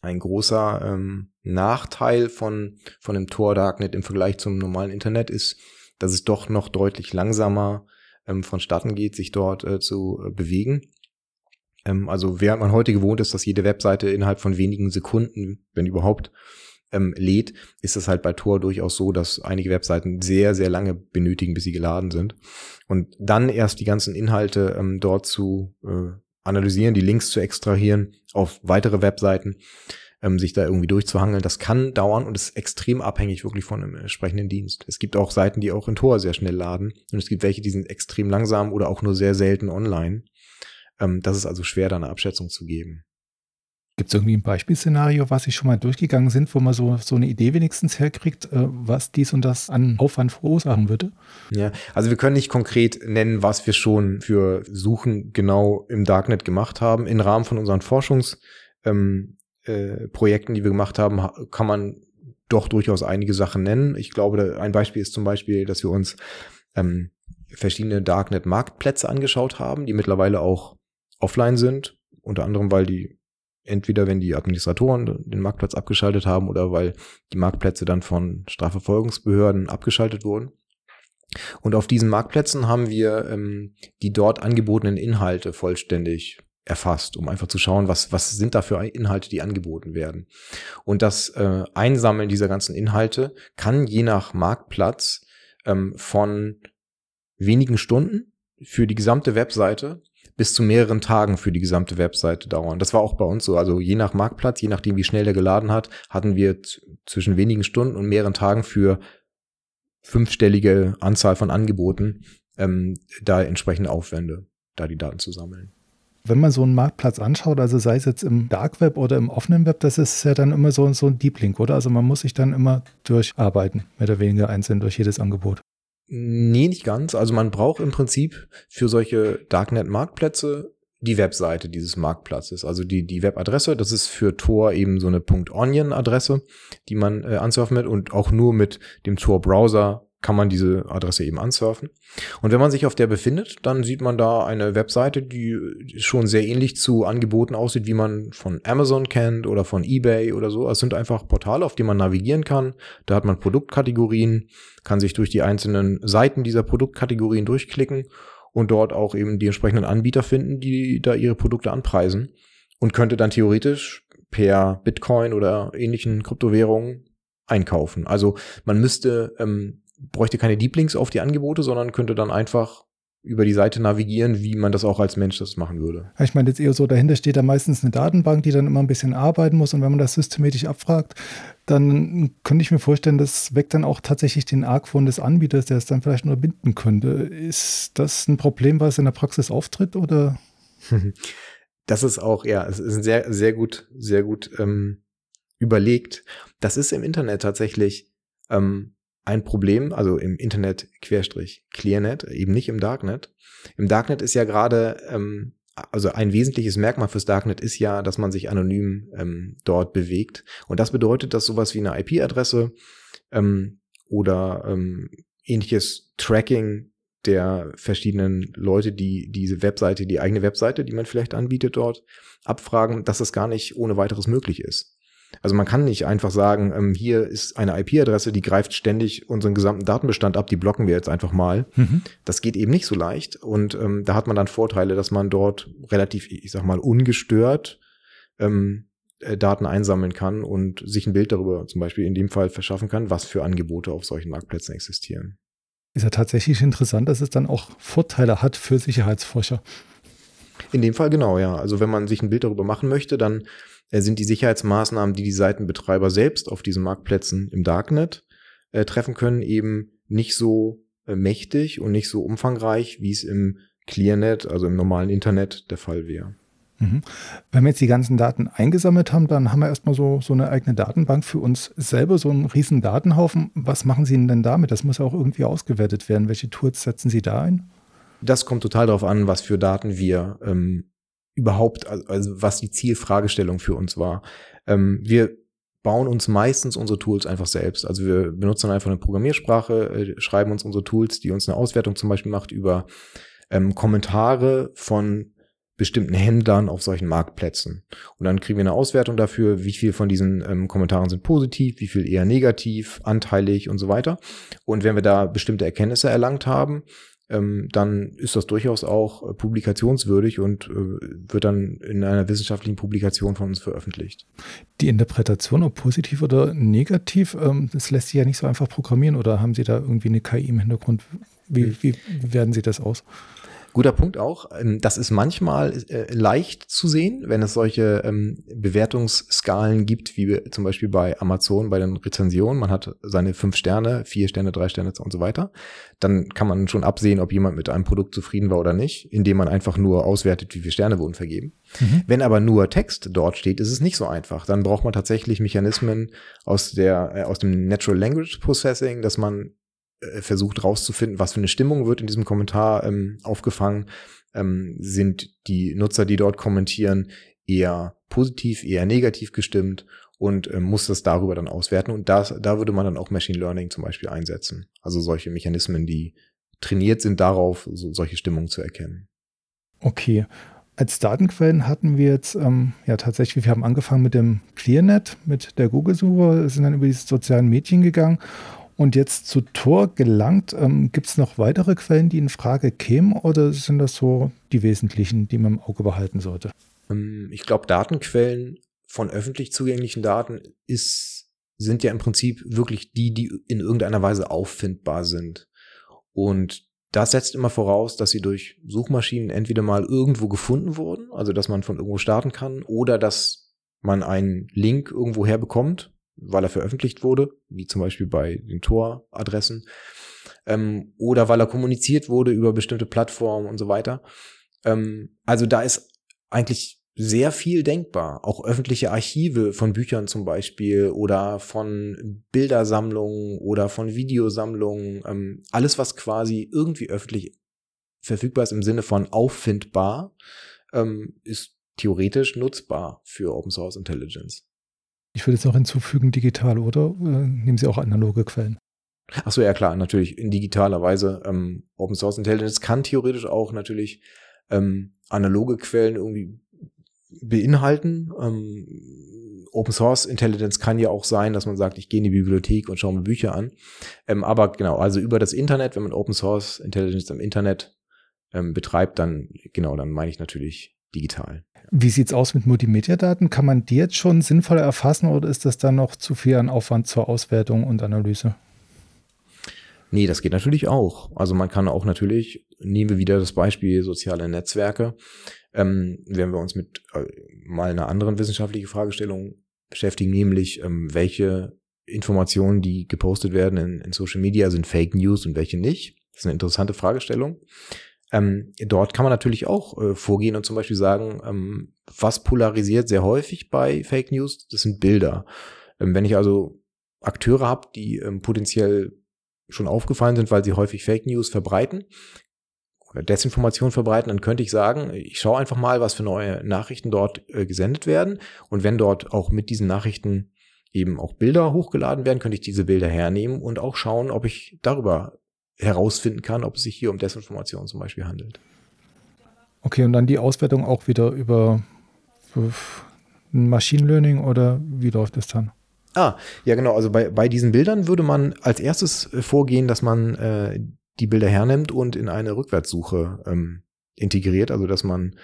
ein großer ähm, Nachteil von, von dem Tor Darknet im Vergleich zum normalen Internet ist, dass es doch noch deutlich langsamer ähm, vonstatten geht, sich dort äh, zu äh, bewegen. Ähm, also während man heute gewohnt ist, dass jede Webseite innerhalb von wenigen Sekunden, wenn überhaupt, ähm, lädt, ist es halt bei Tor durchaus so, dass einige Webseiten sehr, sehr lange benötigen, bis sie geladen sind. Und dann erst die ganzen Inhalte ähm, dort zu äh, analysieren, die Links zu extrahieren auf weitere Webseiten, ähm, sich da irgendwie durchzuhangeln. Das kann dauern und ist extrem abhängig wirklich von einem entsprechenden Dienst. Es gibt auch Seiten, die auch in Tor sehr schnell laden und es gibt welche, die sind extrem langsam oder auch nur sehr selten online. Ähm, das ist also schwer, da eine Abschätzung zu geben. Gibt es irgendwie ein Beispielszenario, was Sie schon mal durchgegangen sind, wo man so, so eine Idee wenigstens herkriegt, äh, was dies und das an Aufwand verursachen würde? Ja, also wir können nicht konkret nennen, was wir schon für Suchen genau im Darknet gemacht haben. Im Rahmen von unseren Forschungs- ähm, äh, Projekten, die wir gemacht haben, kann man doch durchaus einige Sachen nennen. Ich glaube, ein Beispiel ist zum Beispiel, dass wir uns ähm, verschiedene Darknet-Marktplätze angeschaut haben, die mittlerweile auch offline sind. Unter anderem, weil die entweder, wenn die Administratoren den Marktplatz abgeschaltet haben oder weil die Marktplätze dann von Strafverfolgungsbehörden abgeschaltet wurden. Und auf diesen Marktplätzen haben wir ähm, die dort angebotenen Inhalte vollständig erfasst, um einfach zu schauen, was, was sind da für Inhalte, die angeboten werden. Und das äh, Einsammeln dieser ganzen Inhalte kann je nach Marktplatz ähm, von wenigen Stunden für die gesamte Webseite bis zu mehreren Tagen für die gesamte Webseite dauern. Das war auch bei uns so. Also je nach Marktplatz, je nachdem, wie schnell der geladen hat, hatten wir zwischen wenigen Stunden und mehreren Tagen für fünfstellige Anzahl von Angeboten ähm, da entsprechende Aufwände, da die Daten zu sammeln wenn man so einen Marktplatz anschaut, also sei es jetzt im Dark Web oder im offenen Web, das ist ja dann immer so, so ein Deep Link, oder? Also man muss sich dann immer durcharbeiten, mehr oder weniger einzeln durch jedes Angebot. Nee, nicht ganz. Also man braucht im Prinzip für solche Darknet-Marktplätze die Webseite dieses Marktplatzes, also die, die Webadresse. Das ist für Tor eben so eine .onion-Adresse, die man äh, ansurfen mit und auch nur mit dem Tor-Browser kann man diese Adresse eben ansurfen. Und wenn man sich auf der befindet, dann sieht man da eine Webseite, die schon sehr ähnlich zu Angeboten aussieht, wie man von Amazon kennt oder von eBay oder so. Es sind einfach Portale, auf die man navigieren kann. Da hat man Produktkategorien, kann sich durch die einzelnen Seiten dieser Produktkategorien durchklicken und dort auch eben die entsprechenden Anbieter finden, die da ihre Produkte anpreisen und könnte dann theoretisch per Bitcoin oder ähnlichen Kryptowährungen einkaufen. Also man müsste ähm, bräuchte keine Deep Links auf die Angebote, sondern könnte dann einfach über die Seite navigieren, wie man das auch als Mensch das machen würde. Ich meine jetzt eher so, dahinter steht da meistens eine Datenbank, die dann immer ein bisschen arbeiten muss und wenn man das systematisch abfragt, dann könnte ich mir vorstellen, das weckt dann auch tatsächlich den Argwohn des Anbieters, der es dann vielleicht unterbinden könnte. Ist das ein Problem, was in der Praxis auftritt oder? Das ist auch, ja, es ist sehr, sehr gut, sehr gut ähm, überlegt. Das ist im Internet tatsächlich ähm, ein Problem, also im Internet Querstrich Clearnet, eben nicht im Darknet. Im Darknet ist ja gerade, ähm, also ein wesentliches Merkmal fürs Darknet ist ja, dass man sich anonym ähm, dort bewegt. Und das bedeutet, dass sowas wie eine IP-Adresse ähm, oder ähm, ähnliches Tracking der verschiedenen Leute, die diese Webseite, die eigene Webseite, die man vielleicht anbietet dort, abfragen, dass das gar nicht ohne weiteres möglich ist. Also man kann nicht einfach sagen, ähm, hier ist eine IP-Adresse, die greift ständig unseren gesamten Datenbestand ab, die blocken wir jetzt einfach mal. Mhm. Das geht eben nicht so leicht und ähm, da hat man dann Vorteile, dass man dort relativ, ich sag mal, ungestört ähm, äh, Daten einsammeln kann und sich ein Bild darüber zum Beispiel in dem Fall verschaffen kann, was für Angebote auf solchen Marktplätzen existieren. Ist ja tatsächlich interessant, dass es dann auch Vorteile hat für Sicherheitsforscher. In dem Fall genau, ja. Also wenn man sich ein Bild darüber machen möchte, dann sind die Sicherheitsmaßnahmen, die die Seitenbetreiber selbst auf diesen Marktplätzen im Darknet äh, treffen können, eben nicht so äh, mächtig und nicht so umfangreich, wie es im Clearnet, also im normalen Internet, der Fall wäre. Mhm. Wenn wir jetzt die ganzen Daten eingesammelt haben, dann haben wir erstmal so, so eine eigene Datenbank für uns selber, so einen riesen Datenhaufen. Was machen Sie denn damit? Das muss ja auch irgendwie ausgewertet werden. Welche Tools setzen Sie da ein? Das kommt total darauf an, was für Daten wir ähm, überhaupt, also was die Zielfragestellung für uns war. Ähm, wir bauen uns meistens unsere Tools einfach selbst. Also wir benutzen einfach eine Programmiersprache, äh, schreiben uns unsere Tools, die uns eine Auswertung zum Beispiel macht über ähm, Kommentare von bestimmten Händlern auf solchen Marktplätzen. Und dann kriegen wir eine Auswertung dafür, wie viel von diesen ähm, Kommentaren sind positiv, wie viel eher negativ, anteilig und so weiter. Und wenn wir da bestimmte Erkenntnisse erlangt haben, ähm, dann ist das durchaus auch äh, publikationswürdig und äh, wird dann in einer wissenschaftlichen Publikation von uns veröffentlicht. Die Interpretation, ob positiv oder negativ, ähm, das lässt sich ja nicht so einfach programmieren oder haben Sie da irgendwie eine KI im Hintergrund? Wie, wie, wie werden Sie das aus? Guter Punkt auch. Ähm, das ist manchmal äh, leicht zu sehen, wenn es solche ähm, Bewertungsskalen gibt, wie zum Beispiel bei Amazon bei den Rezensionen. Man hat seine fünf Sterne, vier Sterne, drei Sterne und so weiter. Dann kann man schon absehen, ob jemand mit einem Produkt zufrieden war oder nicht, indem man einfach nur auswertet, wie viele Sterne wurden vergeben. Mhm. Wenn aber nur Text dort steht, ist es nicht so einfach. Dann braucht man tatsächlich Mechanismen aus der äh, aus dem Natural Language Processing, dass man versucht rauszufinden, was für eine Stimmung wird in diesem Kommentar ähm, aufgefangen. Ähm, sind die Nutzer, die dort kommentieren, eher positiv, eher negativ gestimmt und ähm, muss das darüber dann auswerten. Und das, da würde man dann auch Machine Learning zum Beispiel einsetzen. Also solche Mechanismen, die trainiert sind darauf, so, solche Stimmungen zu erkennen. Okay. Als Datenquellen hatten wir jetzt ähm, ja tatsächlich, wir haben angefangen mit dem ClearNet, mit der Google-Suche, sind dann über die sozialen Medien gegangen und jetzt zu Tor gelangt, ähm, gibt es noch weitere Quellen, die in Frage kämen oder sind das so die wesentlichen, die man im Auge behalten sollte? Ähm, ich glaube, Datenquellen von öffentlich zugänglichen Daten ist, sind ja im Prinzip wirklich die, die in irgendeiner Weise auffindbar sind. Und das setzt immer voraus, dass sie durch Suchmaschinen entweder mal irgendwo gefunden wurden, also dass man von irgendwo starten kann, oder dass man einen Link irgendwo herbekommt, weil er veröffentlicht wurde, wie zum Beispiel bei den Tor-Adressen, ähm, oder weil er kommuniziert wurde über bestimmte Plattformen und so weiter. Ähm, also da ist eigentlich sehr viel denkbar. Auch öffentliche Archive von Büchern zum Beispiel oder von Bildersammlungen oder von Videosammlungen. Ähm, alles, was quasi irgendwie öffentlich verfügbar ist im Sinne von auffindbar, ähm, ist theoretisch nutzbar für Open Source Intelligence. Ich würde jetzt auch hinzufügen, digital, oder? Äh, nehmen Sie auch analoge Quellen? Ach so, ja klar, natürlich in digitaler Weise. Ähm, Open Source Intelligence kann theoretisch auch natürlich ähm, analoge Quellen irgendwie beinhalten. Ähm, Open Source Intelligence kann ja auch sein, dass man sagt, ich gehe in die Bibliothek und schaue mir Bücher an. Ähm, aber genau, also über das Internet, wenn man Open Source Intelligence im Internet ähm, betreibt, dann genau, dann meine ich natürlich digital. Wie sieht es aus mit Multimedia-Daten? Kann man die jetzt schon sinnvoll erfassen oder ist das dann noch zu viel an Aufwand zur Auswertung und Analyse? Nee, das geht natürlich auch. Also man kann auch natürlich, nehmen wir wieder das Beispiel soziale Netzwerke, ähm, wenn wir uns mit äh, mal einer anderen wissenschaftlichen Fragestellung beschäftigen, nämlich ähm, welche Informationen, die gepostet werden in, in Social Media, sind Fake News und welche nicht. Das ist eine interessante Fragestellung. Ähm, dort kann man natürlich auch äh, vorgehen und zum Beispiel sagen, ähm, was polarisiert sehr häufig bei Fake News, das sind Bilder. Ähm, wenn ich also Akteure habe, die ähm, potenziell schon aufgefallen sind, weil sie häufig Fake News verbreiten oder Desinformation verbreiten, dann könnte ich sagen, ich schaue einfach mal, was für neue Nachrichten dort äh, gesendet werden. Und wenn dort auch mit diesen Nachrichten eben auch Bilder hochgeladen werden, könnte ich diese Bilder hernehmen und auch schauen, ob ich darüber herausfinden kann, ob es sich hier um Desinformation zum Beispiel handelt. Okay, und dann die Auswertung auch wieder über Machine Learning oder wie läuft das dann? Ah, ja genau. Also bei, bei diesen Bildern würde man als erstes äh, vorgehen, dass man äh, die Bilder hernimmt und in eine Rückwärtssuche ähm, integriert. Also dass man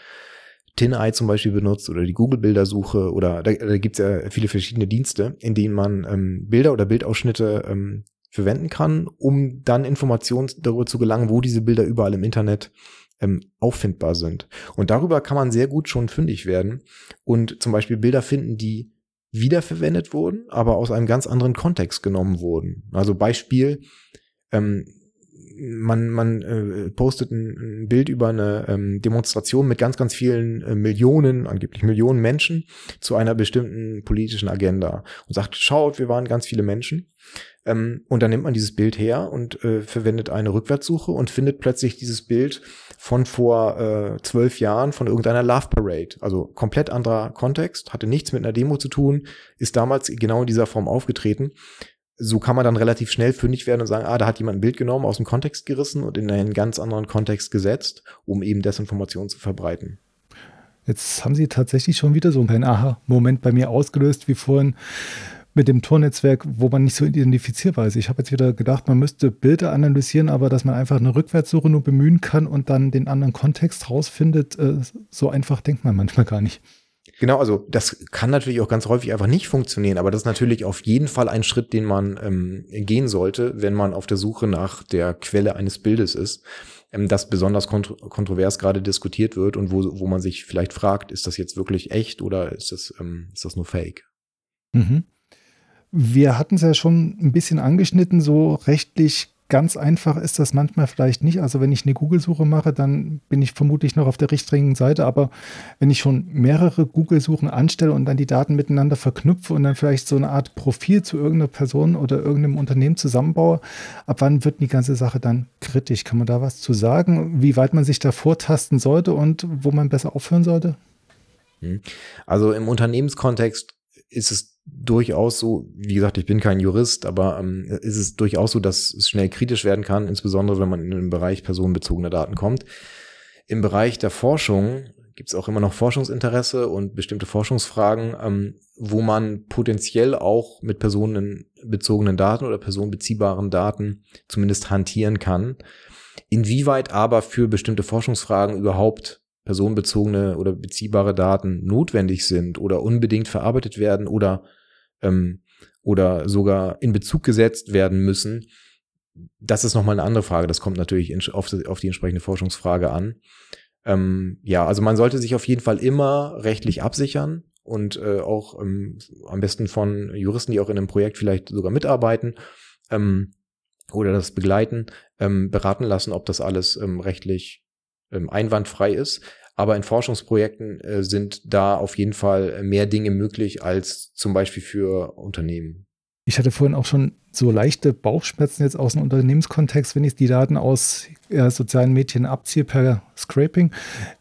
TinEye zum Beispiel benutzt oder die Google-Bildersuche oder da, da gibt es ja viele verschiedene Dienste, in denen man ähm, Bilder oder Bildausschnitte ähm, verwenden kann, um dann Informationen darüber zu gelangen, wo diese Bilder überall im Internet ähm, auffindbar sind. Und darüber kann man sehr gut schon fündig werden und zum Beispiel Bilder finden, die wiederverwendet wurden, aber aus einem ganz anderen Kontext genommen wurden. Also Beispiel, ähm, man, man äh, postet ein, ein Bild über eine ähm, Demonstration mit ganz, ganz vielen äh, Millionen, angeblich Millionen Menschen zu einer bestimmten politischen Agenda und sagt, schaut, wir waren ganz viele Menschen. Ähm, und dann nimmt man dieses Bild her und äh, verwendet eine Rückwärtssuche und findet plötzlich dieses Bild von vor äh, zwölf Jahren von irgendeiner Love Parade. Also komplett anderer Kontext, hatte nichts mit einer Demo zu tun, ist damals genau in dieser Form aufgetreten. So kann man dann relativ schnell fündig werden und sagen, ah, da hat jemand ein Bild genommen, aus dem Kontext gerissen und in einen ganz anderen Kontext gesetzt, um eben Desinformation zu verbreiten. Jetzt haben Sie tatsächlich schon wieder so einen Aha-Moment bei mir ausgelöst, wie vorhin mit dem Tornetzwerk, wo man nicht so identifizierbar ist. Ich habe jetzt wieder gedacht, man müsste Bilder analysieren, aber dass man einfach eine Rückwärtssuche nur bemühen kann und dann den anderen Kontext rausfindet, äh, so einfach denkt man manchmal gar nicht. Genau, also das kann natürlich auch ganz häufig einfach nicht funktionieren, aber das ist natürlich auf jeden Fall ein Schritt, den man ähm, gehen sollte, wenn man auf der Suche nach der Quelle eines Bildes ist, ähm, das besonders kontro kontrovers gerade diskutiert wird und wo, wo man sich vielleicht fragt, ist das jetzt wirklich echt oder ist das, ähm, ist das nur Fake? Mhm. Wir hatten es ja schon ein bisschen angeschnitten, so rechtlich ganz einfach ist das manchmal vielleicht nicht. Also wenn ich eine Google-Suche mache, dann bin ich vermutlich noch auf der richtigen Seite. Aber wenn ich schon mehrere Google-Suchen anstelle und dann die Daten miteinander verknüpfe und dann vielleicht so eine Art Profil zu irgendeiner Person oder irgendeinem Unternehmen zusammenbaue, ab wann wird die ganze Sache dann kritisch? Kann man da was zu sagen? Wie weit man sich da vortasten sollte und wo man besser aufhören sollte? Hm. Also im Unternehmenskontext ist es durchaus so, wie gesagt, ich bin kein Jurist, aber ähm, ist es durchaus so, dass es schnell kritisch werden kann, insbesondere wenn man in den Bereich personenbezogener Daten kommt. Im Bereich der Forschung gibt es auch immer noch Forschungsinteresse und bestimmte Forschungsfragen, ähm, wo man potenziell auch mit personenbezogenen Daten oder personenbeziehbaren Daten zumindest hantieren kann. Inwieweit aber für bestimmte Forschungsfragen überhaupt personenbezogene oder beziehbare Daten notwendig sind oder unbedingt verarbeitet werden oder ähm, oder sogar in Bezug gesetzt werden müssen, das ist nochmal eine andere Frage. Das kommt natürlich auf, die entsprechende Forschungsfrage an. Ähm, ja, also man sollte sich auf jeden Fall immer rechtlich absichern und äh, auch ähm, am besten von Juristen, die auch in einem Projekt vielleicht sogar mitarbeiten ähm, oder das begleiten, ähm, beraten lassen, ob das alles ähm, rechtlich ähm, einwandfrei ist. Aber in Forschungsprojekten äh, sind da auf jeden Fall mehr Dinge möglich als zum Beispiel für Unternehmen. Ich hatte vorhin auch schon so leichte Bauchschmerzen jetzt aus dem Unternehmenskontext, wenn ich die Daten aus äh, sozialen Medien abziehe per Scraping.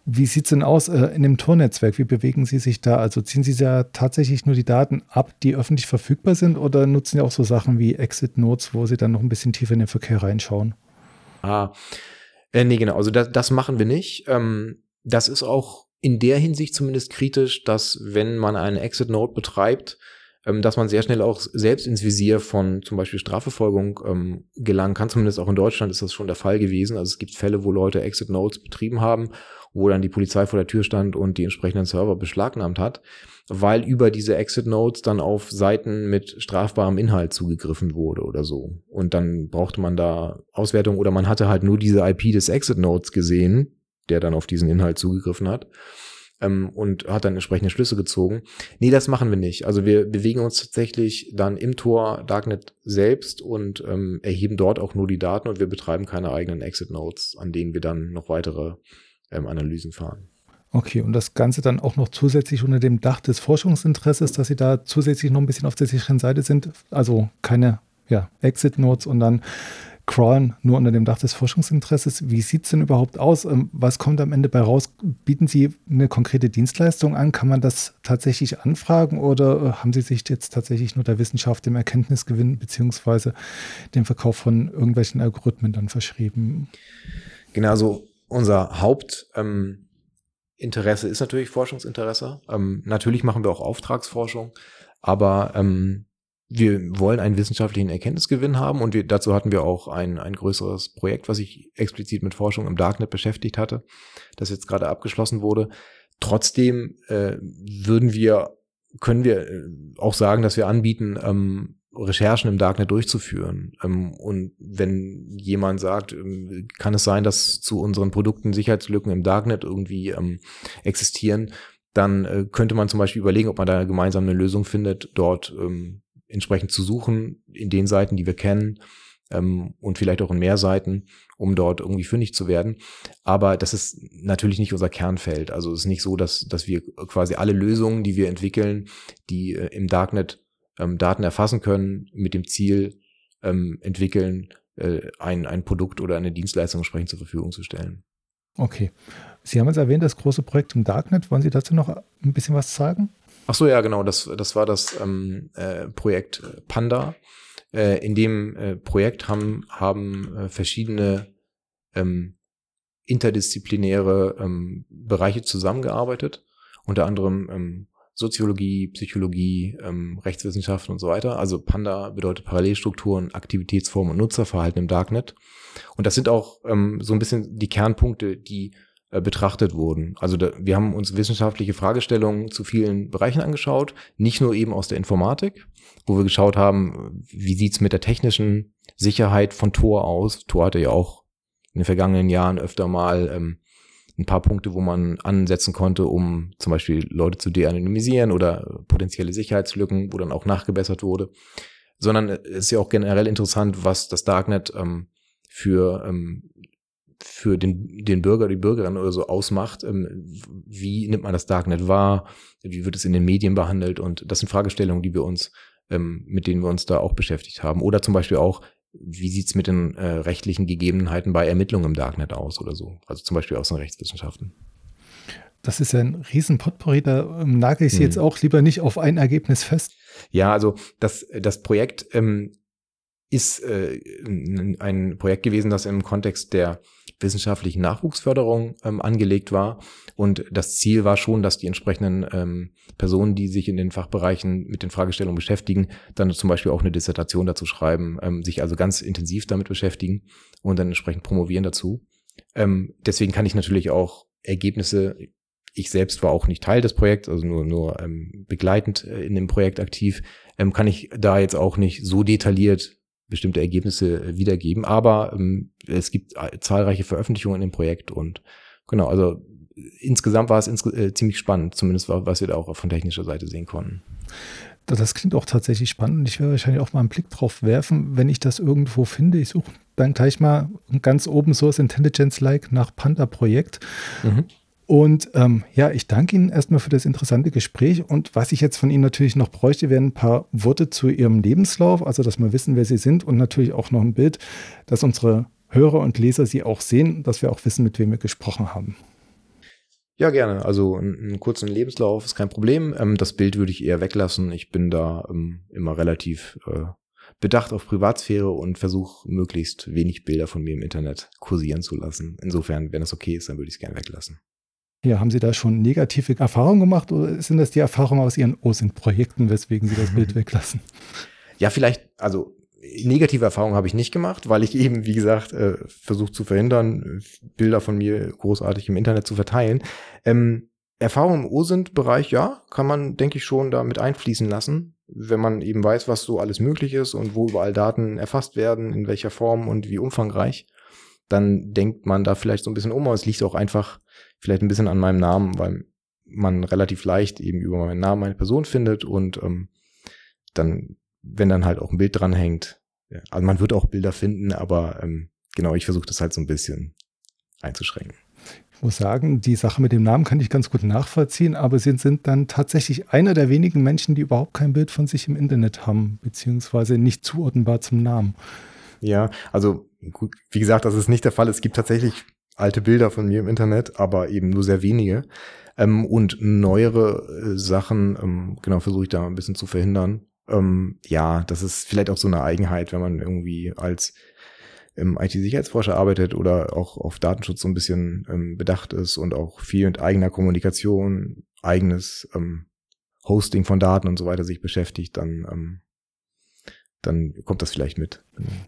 Wie sieht es denn aus äh, in dem Tornetzwerk? Wie bewegen Sie sich da? Also ziehen Sie ja tatsächlich nur die Daten ab, die öffentlich verfügbar sind oder nutzen Sie auch so Sachen wie Exit Notes, wo Sie dann noch ein bisschen tiefer in den Verkehr reinschauen? Ah, äh, nee, genau. Also das, das machen wir nicht. Ähm, das ist auch in der Hinsicht zumindest kritisch, dass wenn man einen Exit Node betreibt, ähm, dass man sehr schnell auch selbst ins Visier von zum Beispiel Strafverfolgung ähm, gelangen kann. Zumindest auch in Deutschland ist das schon der Fall gewesen. Also es gibt Fälle, wo Leute Exit Nodes betrieben haben wo dann die Polizei vor der Tür stand und die entsprechenden Server beschlagnahmt hat, weil über diese Exit Notes dann auf Seiten mit strafbarem Inhalt zugegriffen wurde oder so. Und dann brauchte man da Auswertung oder man hatte halt nur diese IP des Exit Notes gesehen, der dann auf diesen Inhalt zugegriffen hat ähm, und hat dann entsprechende Schlüsse gezogen. Nee, das machen wir nicht. Also wir bewegen uns tatsächlich dann im Tor Darknet selbst und ähm, erheben dort auch nur die Daten und wir betreiben keine eigenen Exit Nodes, an denen wir dann noch weitere ähm, Analysen fahren. Okay, und das Ganze dann auch noch zusätzlich unter dem Dach des Forschungsinteresses, dass Sie da zusätzlich noch ein bisschen auf der sicheren Seite sind. Also keine ja, Exit Notes und dann crawlen nur unter dem Dach des Forschungsinteresses. Wie sieht es denn überhaupt aus? Ähm, was kommt am Ende bei raus? Bieten Sie eine konkrete Dienstleistung an? Kann man das tatsächlich anfragen oder äh, haben Sie sich jetzt tatsächlich nur der Wissenschaft, dem Erkenntnisgewinn beziehungsweise dem Verkauf von irgendwelchen Algorithmen dann verschrieben? Genau, also unser Hauptinteresse ähm, ist natürlich Forschungsinteresse. Ähm, natürlich machen wir auch Auftragsforschung, aber ähm, wir wollen einen wissenschaftlichen Erkenntnisgewinn haben und wir, dazu hatten wir auch ein, ein größeres Projekt, was sich explizit mit Forschung im Darknet beschäftigt hatte, das jetzt gerade abgeschlossen wurde. Trotzdem äh, würden wir, können wir äh, auch sagen, dass wir anbieten, ähm, Recherchen im Darknet durchzuführen. Ähm, und wenn jemand sagt, ähm, kann es sein, dass zu unseren Produkten Sicherheitslücken im Darknet irgendwie ähm, existieren, dann äh, könnte man zum Beispiel überlegen, ob man da gemeinsam eine Lösung findet, dort entsprechend zu suchen in den Seiten, die wir kennen und vielleicht auch in mehr Seiten, um dort irgendwie fündig zu werden. Aber das ist natürlich nicht unser Kernfeld. Also es ist nicht so, dass, dass wir quasi alle Lösungen, die wir entwickeln, die äh, im Darknet ähm, Daten erfassen können, mit dem Ziel ähm, entwickeln, äh, ein, ein Produkt oder eine Dienstleistung entsprechend zur Verfügung zu stellen. Okay. Sie haben jetzt erwähnt, das große Projekt im Darknet. Wollen Sie dazu noch ein bisschen was sagen? Ach so, ja, genau. Das, das war das ähm, äh, Projekt Panda. Äh, in dem äh, Projekt haben, haben äh, verschiedene ähm, interdisziplinäre ähm, Bereiche zusammengearbeitet. Unter anderem ähm, Soziologie, Psychologie, ähm, Rechtswissenschaften und so weiter. Also Panda bedeutet Parallelstrukturen, Aktivitätsformen und Nutzerverhalten im Darknet. Und das sind auch ähm, so ein bisschen die Kernpunkte, die äh, betrachtet wurden. Also da, wir haben uns wissenschaftliche Fragestellungen zu vielen Bereichen angeschaut, nicht nur eben aus der Informatik, wo wir geschaut haben, wie sieht's mit der technischen Sicherheit von Tor aus. Tor hatte ja auch in den vergangenen Jahren öfter mal ähm, ein paar Punkte, wo man ansetzen konnte, um zum Beispiel Leute zu de-anonymisieren oder potenzielle Sicherheitslücken, wo dann auch nachgebessert wurde. Sondern es ist ja auch generell interessant, was das Darknet ähm, für ähm, für den, den Bürger, die Bürgerin oder so ausmacht. Ähm, wie nimmt man das Darknet wahr? Wie wird es in den Medien behandelt? Und das sind Fragestellungen, die wir uns, ähm, mit denen wir uns da auch beschäftigt haben. Oder zum Beispiel auch, wie sieht's mit den äh, rechtlichen Gegebenheiten bei Ermittlungen im Darknet aus oder so? Also zum Beispiel aus den Rechtswissenschaften. Das ist ja ein riesen Potpourri, da ähm, nagel ich Sie hm. jetzt auch lieber nicht auf ein Ergebnis fest. Ja, also das, das Projekt ähm, ist äh, ein Projekt gewesen, das im Kontext der wissenschaftlichen Nachwuchsförderung ähm, angelegt war. Und das Ziel war schon, dass die entsprechenden ähm, Personen, die sich in den Fachbereichen mit den Fragestellungen beschäftigen, dann zum Beispiel auch eine Dissertation dazu schreiben, ähm, sich also ganz intensiv damit beschäftigen und dann entsprechend promovieren dazu. Ähm, deswegen kann ich natürlich auch Ergebnisse ich selbst war auch nicht Teil des Projekts, also nur, nur ähm, begleitend äh, in dem Projekt aktiv, ähm, kann ich da jetzt auch nicht so detailliert bestimmte Ergebnisse äh, wiedergeben. Aber ähm, es gibt äh, zahlreiche Veröffentlichungen in dem Projekt und genau, also insgesamt war es ins, äh, ziemlich spannend, zumindest was wir da auch von technischer Seite sehen konnten. Das klingt auch tatsächlich spannend ich werde wahrscheinlich auch mal einen Blick drauf werfen, wenn ich das irgendwo finde. Ich suche dann gleich mal ganz Open Source Intelligence-like nach Panda-Projekt. Mhm. Und ähm, ja, ich danke Ihnen erstmal für das interessante Gespräch. Und was ich jetzt von Ihnen natürlich noch bräuchte, wären ein paar Worte zu Ihrem Lebenslauf, also dass wir wissen, wer Sie sind und natürlich auch noch ein Bild, dass unsere Hörer und Leser Sie auch sehen, dass wir auch wissen, mit wem wir gesprochen haben. Ja, gerne. Also einen kurzen Lebenslauf ist kein Problem. Ähm, das Bild würde ich eher weglassen. Ich bin da ähm, immer relativ äh, bedacht auf Privatsphäre und versuche möglichst wenig Bilder von mir im Internet kursieren zu lassen. Insofern, wenn es okay ist, dann würde ich es gerne weglassen. Ja, haben Sie da schon negative Erfahrungen gemacht oder sind das die Erfahrungen aus Ihren OSINT-Projekten, weswegen Sie das Bild weglassen? Ja, vielleicht, also negative Erfahrungen habe ich nicht gemacht, weil ich eben, wie gesagt, äh, versucht zu verhindern, Bilder von mir großartig im Internet zu verteilen. Ähm, Erfahrungen im OSINT-Bereich, ja, kann man, denke ich, schon da mit einfließen lassen, wenn man eben weiß, was so alles möglich ist und wo überall Daten erfasst werden, in welcher Form und wie umfangreich. Dann denkt man da vielleicht so ein bisschen um, aber es liegt auch einfach vielleicht ein bisschen an meinem Namen, weil man relativ leicht eben über meinen Namen eine Person findet und ähm, dann, wenn dann halt auch ein Bild dranhängt, also man wird auch Bilder finden, aber ähm, genau, ich versuche das halt so ein bisschen einzuschränken. Ich muss sagen, die Sache mit dem Namen kann ich ganz gut nachvollziehen, aber Sie sind dann tatsächlich einer der wenigen Menschen, die überhaupt kein Bild von sich im Internet haben, beziehungsweise nicht zuordnenbar zum Namen. Ja, also gut, wie gesagt, das ist nicht der Fall. Es gibt tatsächlich alte Bilder von mir im Internet, aber eben nur sehr wenige. Ähm, und neuere äh, Sachen, ähm, genau, versuche ich da ein bisschen zu verhindern. Ähm, ja, das ist vielleicht auch so eine Eigenheit, wenn man irgendwie als ähm, IT-Sicherheitsforscher arbeitet oder auch auf Datenschutz so ein bisschen ähm, bedacht ist und auch viel mit eigener Kommunikation, eigenes ähm, Hosting von Daten und so weiter sich beschäftigt, dann ähm, dann kommt das vielleicht mit.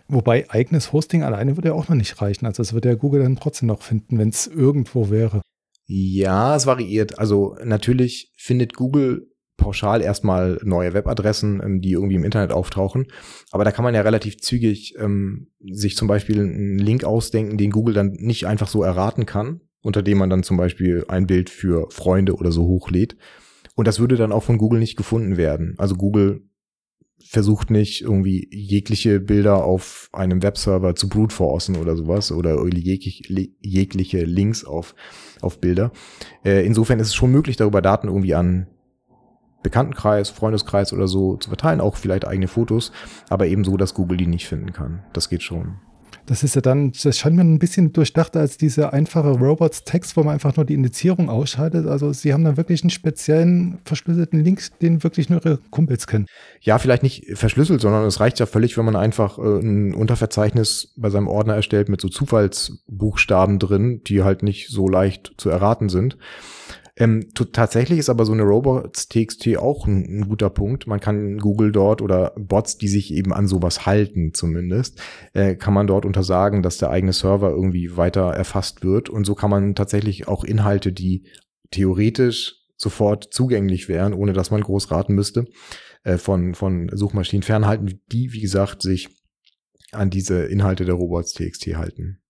Wobei eigenes Hosting alleine würde ja auch noch nicht reichen. Also es würde ja Google dann trotzdem noch finden, wenn es irgendwo wäre. Ja, es variiert. Also natürlich findet Google pauschal erstmal neue Webadressen, ähm, die irgendwie im Internet auftauchen. Aber da kann man ja relativ zügig ähm, sich zum Beispiel einen Link ausdenken, den Google dann nicht einfach so erraten kann, unter dem man dann zum Beispiel ein Bild für Freunde oder so hochlädt. Und das würde dann auch von Google nicht gefunden werden. Also Google versucht nicht irgendwie jegliche Bilder auf einem Webserver zu brute forcen oder sowas oder jegliche Links auf, auf Bilder. Äh, insofern ist es schon möglich, darüber Daten irgendwie an Bekanntenkreis, Freundeskreis oder so zu verteilen, auch vielleicht eigene Fotos, aber eben so, dass Google die nicht finden kann. Das geht schon. Das ist ja dann, das scheint mir ein bisschen durchdachter als diese einfache Robots-Text, wo man einfach nur die Indizierung ausschaltet. Also sie haben dann wirklich einen speziellen verschlüsselten Link, den wirklich nur ihre Kumpels kennen. Ja, vielleicht nicht verschlüsselt, sondern es reicht ja völlig, wenn man einfach äh, ein Unterverzeichnis bei seinem Ordner erstellt mit so Zufallsbuchstaben drin, die halt nicht so leicht zu erraten sind. Ähm, tatsächlich ist aber so eine Robots.txt auch ein, ein, guter Punkt. Man kann Google dort oder Bots, die sich eben an sowas halten zumindest, äh, kann man dort untersagen, dass der eigene Server irgendwie weiter erfasst wird. Und so kann man tatsächlich auch Inhalte, die theoretisch sofort zugänglich wären, ohne dass man groß raten müsste, äh, von, von Suchmaschinen fernhalten, die, wie gesagt, sich an diese Inhalte der Robots.txt halten.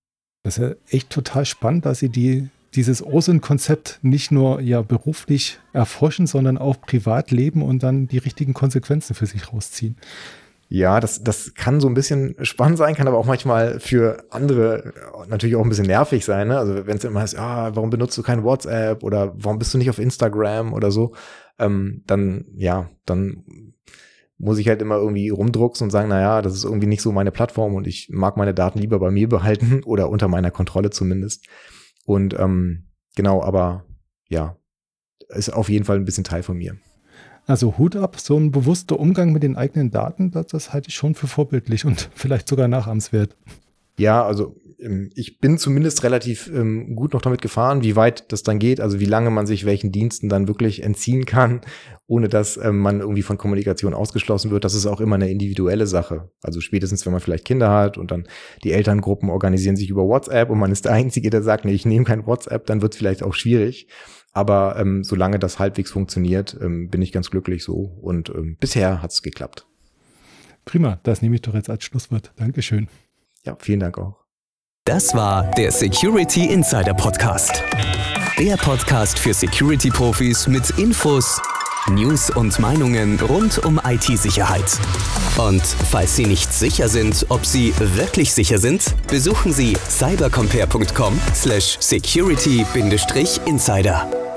Das ist echt total spannend, dass sie die dieses OSINT-Konzept nicht nur ja beruflich erforschen, sondern auch privat leben und dann die richtigen Konsequenzen für sich rausziehen. Ja, das, das kann so ein bisschen spannend sein, kann aber auch manchmal für andere natürlich auch ein bisschen nervig sein. Ne? Also wenn es immer heißt, ah, warum benutzt du kein WhatsApp oder warum bist du nicht auf Instagram oder so, ähm, dann ja, dann muss ich halt immer irgendwie rumdrucksen und sagen, na ja, das ist irgendwie nicht so meine Plattform und ich mag meine Daten lieber bei mir behalten oder unter meiner Kontrolle zumindest. Und ähm, genau, aber ja, ist auf jeden Fall ein bisschen Teil von mir. Also Hut ab, so ein bewusster Umgang mit den eigenen Daten, das, das halte ich schon für vorbildlich und vielleicht sogar nachahmenswert. Ja, also ähm, ich bin zumindest relativ ähm, gut noch damit gefahren, wie weit das dann geht, also wie lange man sich welchen Diensten dann wirklich entziehen kann, ohne dass ähm, man irgendwie von Kommunikation ausgeschlossen wird. Das ist auch immer eine individuelle Sache. Also spätestens, wenn man vielleicht Kinder hat und dann die Elterngruppen organisieren sich über WhatsApp und man ist der Einzige, der sagt, nee, ich nehme kein WhatsApp, dann wird es vielleicht auch schwierig. Aber ähm, solange das halbwegs funktioniert, ähm, bin ich ganz glücklich so. Und ähm, bisher hat es geklappt. Prima, das nehme ich doch jetzt als Schlusswort. Dankeschön. Ja, vielen Dank auch. Das war der Security Insider Podcast. Der Podcast für Security-Profis mit Infos, News und Meinungen rund um IT-Sicherheit. Und falls Sie nicht sicher sind, ob Sie wirklich sicher sind, besuchen Sie cybercompare.com/security-insider.